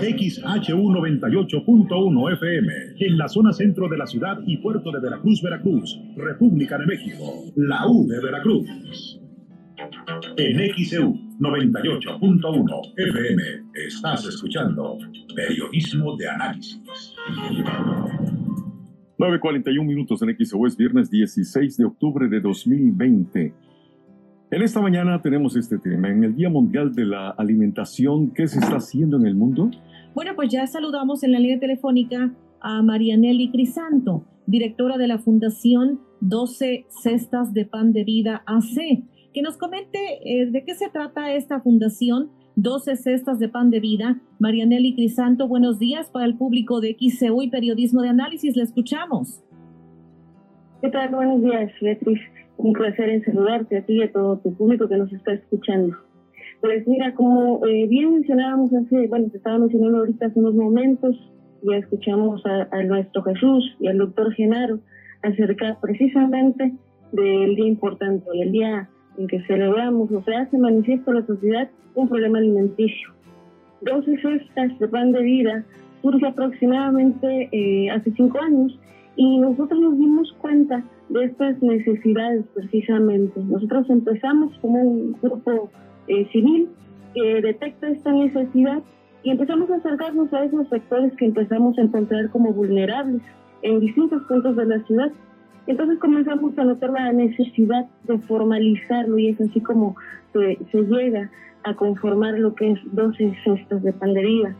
XHU98.1 FM, en la zona centro de la ciudad y puerto de Veracruz, Veracruz, República de México, la U de Veracruz. En XEU 98.1 FM estás escuchando Periodismo de Análisis. 9.41 minutos en XEU es viernes 16 de octubre de 2020. En esta mañana tenemos este tema. En el Día Mundial de la Alimentación, ¿qué se está haciendo en el mundo? Bueno, pues ya saludamos en la línea telefónica a Marianelli Crisanto, directora de la Fundación 12 Cestas de Pan de Vida AC que nos comente eh, de qué se trata esta fundación 12 cestas de pan de vida. Marianelli Crisanto, buenos días para el público de XCU y Periodismo de Análisis. Le escuchamos. ¿Qué tal? Buenos días, Beatriz. Un placer en saludarte a ti y a todo tu público que nos está escuchando. Pues mira, como eh, bien mencionábamos hace, bueno, te estaba mencionando ahorita hace unos momentos, ya escuchamos a, a nuestro Jesús y al doctor Genaro acerca precisamente del día importante, el día en que celebramos o se hace manifiesto a la sociedad un problema alimenticio. 12 cestas de pan de vida surge aproximadamente eh, hace cinco años y nosotros nos dimos cuenta de estas necesidades precisamente. Nosotros empezamos como un grupo eh, civil que detecta esta necesidad y empezamos a acercarnos a esos sectores que empezamos a encontrar como vulnerables en distintos puntos de la ciudad entonces comenzamos a notar la necesidad de formalizarlo y es así como se, llega a conformar lo que es 12 cestas de pandería.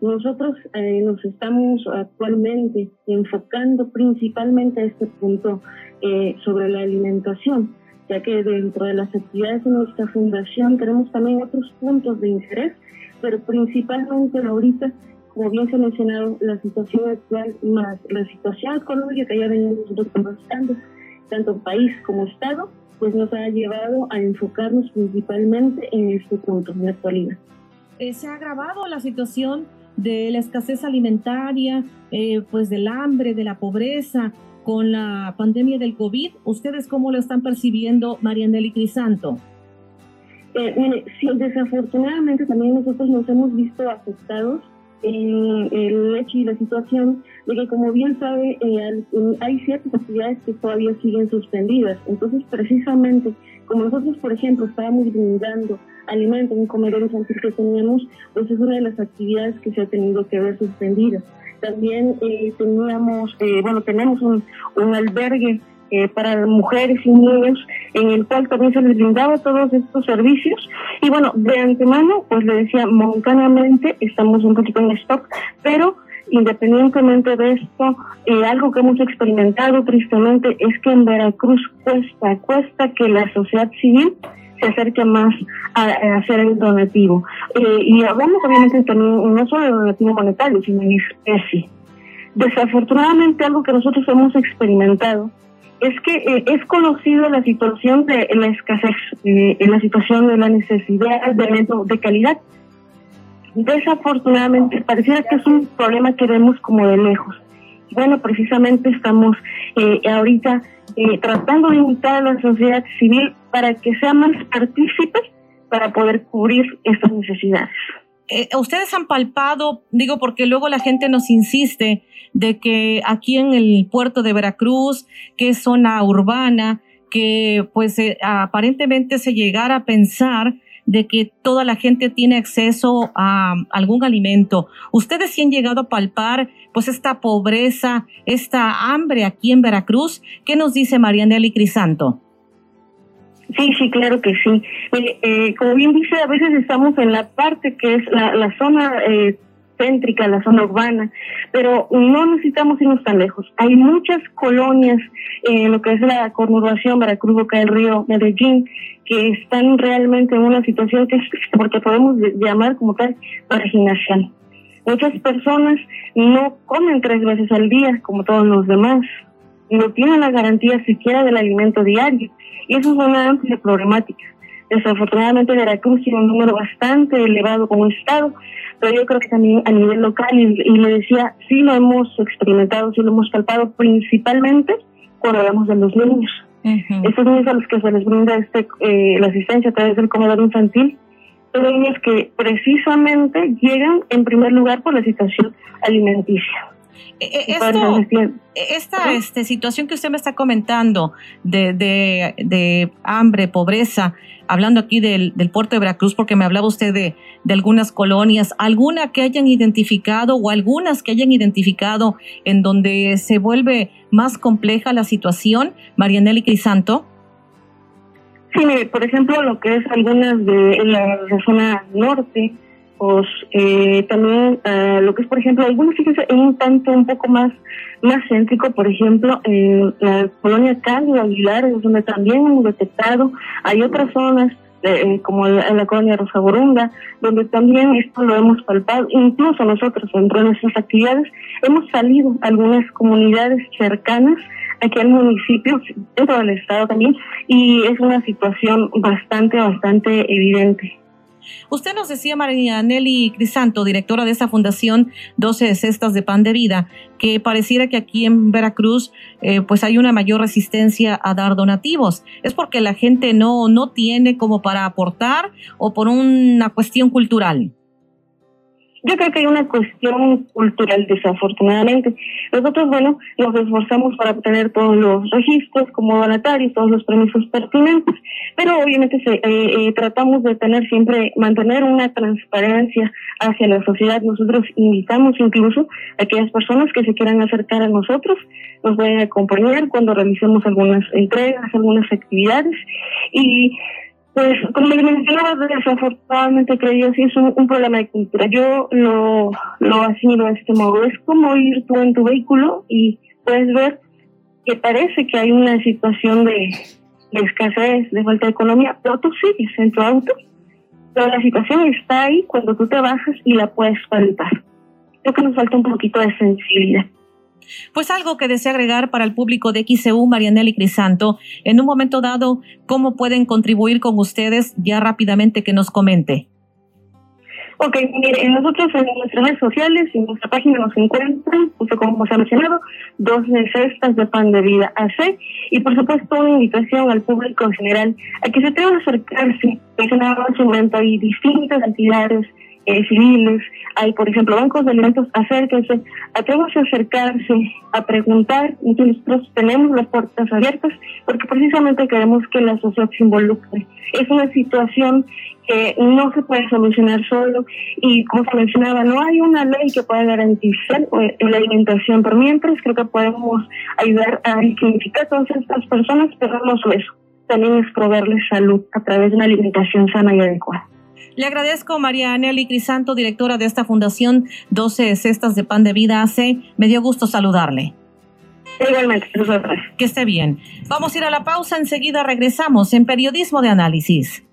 Nosotros eh, nos estamos actualmente enfocando principalmente a este punto eh, sobre la alimentación, ya que dentro de las actividades de nuestra fundación tenemos también otros puntos de interés, pero principalmente ahorita como bien se ha mencionado, la situación actual más la situación económica que ya venimos conversando, tanto país como Estado, pues nos ha llevado a enfocarnos principalmente en este punto, en la actualidad. Eh, se ha agravado la situación de la escasez alimentaria, eh, pues del hambre, de la pobreza, con la pandemia del COVID. ¿Ustedes cómo lo están percibiendo, Marianelli Crisanto? Eh, mire, sí, desafortunadamente también nosotros nos hemos visto afectados en el hecho y la situación de que, como bien sabe, eh, hay ciertas actividades que todavía siguen suspendidas. Entonces, precisamente, como nosotros, por ejemplo, estábamos brindando alimentos en un comedor infantil que teníamos, pues es una de las actividades que se ha tenido que ver suspendidas. También eh, teníamos, eh, bueno, tenemos un, un albergue eh, para mujeres y niños, en el cual también se les brindaba todos estos servicios. Y bueno, de antemano, pues le decía, momentáneamente estamos un poquito en stock, pero independientemente de esto, eh, algo que hemos experimentado tristemente es que en Veracruz cuesta, cuesta que la sociedad civil se acerque más a, hacer el donativo. Eh, y hablamos obviamente también no solo de donativo monetario, sino en especie. Desafortunadamente algo que nosotros hemos experimentado es que eh, es conocido la situación de la escasez, la situación de la necesidad de de calidad. Desafortunadamente, pareciera que es un problema que vemos como de lejos. Bueno, precisamente estamos eh, ahorita eh, tratando de invitar a la sociedad civil para que sea más partícipes para poder cubrir estas necesidades. Eh, ustedes han palpado, digo porque luego la gente nos insiste de que aquí en el puerto de Veracruz, que es zona urbana, que pues eh, aparentemente se llegara a pensar de que toda la gente tiene acceso a algún alimento. Ustedes sí han llegado a palpar pues esta pobreza, esta hambre aquí en Veracruz. ¿Qué nos dice Marianelli Crisanto? Sí, sí, claro que sí. Eh, como bien dice, a veces estamos en la parte que es la, la zona eh, céntrica, la zona urbana, pero no necesitamos irnos tan lejos. Hay muchas colonias en lo que es la conurbación Veracruz, Boca del Río, Medellín, que están realmente en una situación que es, porque podemos llamar como tal, marginación. Muchas personas no comen tres veces al día, como todos los demás, no tienen la garantía siquiera del alimento diario y eso es una amplia problemática. Desafortunadamente Veracruz tiene un número bastante elevado como estado, pero yo creo que también a nivel local, y, le decía, sí lo hemos experimentado, sí lo hemos palpado principalmente cuando hablamos de los niños. Estos niños a los que se les brinda este, eh, la asistencia a través del comedor infantil, son niños que precisamente llegan en primer lugar por la situación alimenticia. Eh, esto, eh, esta este, situación que usted me está comentando de, de, hambre, pobreza, hablando aquí del, del, puerto de Veracruz, porque me hablaba usted de, de, algunas colonias, alguna que hayan identificado o algunas que hayan identificado en donde se vuelve más compleja la situación, Marianelli Crisanto. Sí, por ejemplo, lo que es algunas de la zona norte, eh, también eh, lo que es, por ejemplo, algunos, fíjense, en un tanto un poco más más céntrico, por ejemplo, en la colonia Cándido Aguilar, donde también hemos detectado, hay otras zonas eh, como en la colonia Rosa Borunda, donde también esto lo hemos palpado, incluso nosotros dentro de nuestras actividades hemos salido algunas comunidades cercanas aquí al municipio, dentro del estado también, y es una situación bastante, bastante evidente. Usted nos decía, María Nelly Crisanto, directora de esta fundación 12 Cestas de Pan de Vida, que pareciera que aquí en Veracruz eh, pues hay una mayor resistencia a dar donativos. ¿Es porque la gente no, no tiene como para aportar o por una cuestión cultural? Yo creo que hay una cuestión cultural, desafortunadamente. Nosotros, bueno, nos esforzamos para obtener todos los registros como donatarios, todos los permisos pertinentes, pero obviamente se, eh, eh, tratamos de tener siempre, mantener una transparencia hacia la sociedad. Nosotros invitamos incluso a aquellas personas que se quieran acercar a nosotros, nos a acompañar cuando realicemos algunas entregas, algunas actividades y pues, como le mencionaba, desafortunadamente creo yo sí es un, problema de cultura. Yo lo, lo asumo de este modo. Es como ir tú en tu vehículo y puedes ver que parece que hay una situación de, escasez, de falta de economía, pero tú sigues en tu auto. Pero la situación está ahí cuando tú te bajas y la puedes palpar. Creo que nos falta un poquito de sensibilidad. Pues algo que desea agregar para el público de XCU, Marianelli Crisanto, en un momento dado, ¿cómo pueden contribuir con ustedes? Ya rápidamente que nos comente. Ok, mire, nosotros en nuestras redes sociales y en nuestra página nos encuentran, justo como se ha mencionado, dos cestas de pan de vida AC y por supuesto una invitación al público en general a que se atreva a acercarse. Mencionaba en su momento hay distintas entidades eh, civiles, hay, por ejemplo, bancos de alimentos, acérquense, atrévanse a acercarse, a preguntar, nosotros tenemos las puertas abiertas porque precisamente queremos que la sociedad se involucre. Es una situación que no se puede solucionar solo y como se mencionaba, no hay una ley que pueda garantizar eh, la alimentación, pero mientras creo que podemos ayudar a dignificar a todas estas personas, pero no solo eso, también es proveerles salud a través de una alimentación sana y adecuada. Le agradezco María Nelly Crisanto, directora de esta fundación 12 Cestas de Pan de Vida AC. Me dio gusto saludarle. Igualmente, que esté bien. Vamos a ir a la pausa, enseguida regresamos en Periodismo de Análisis.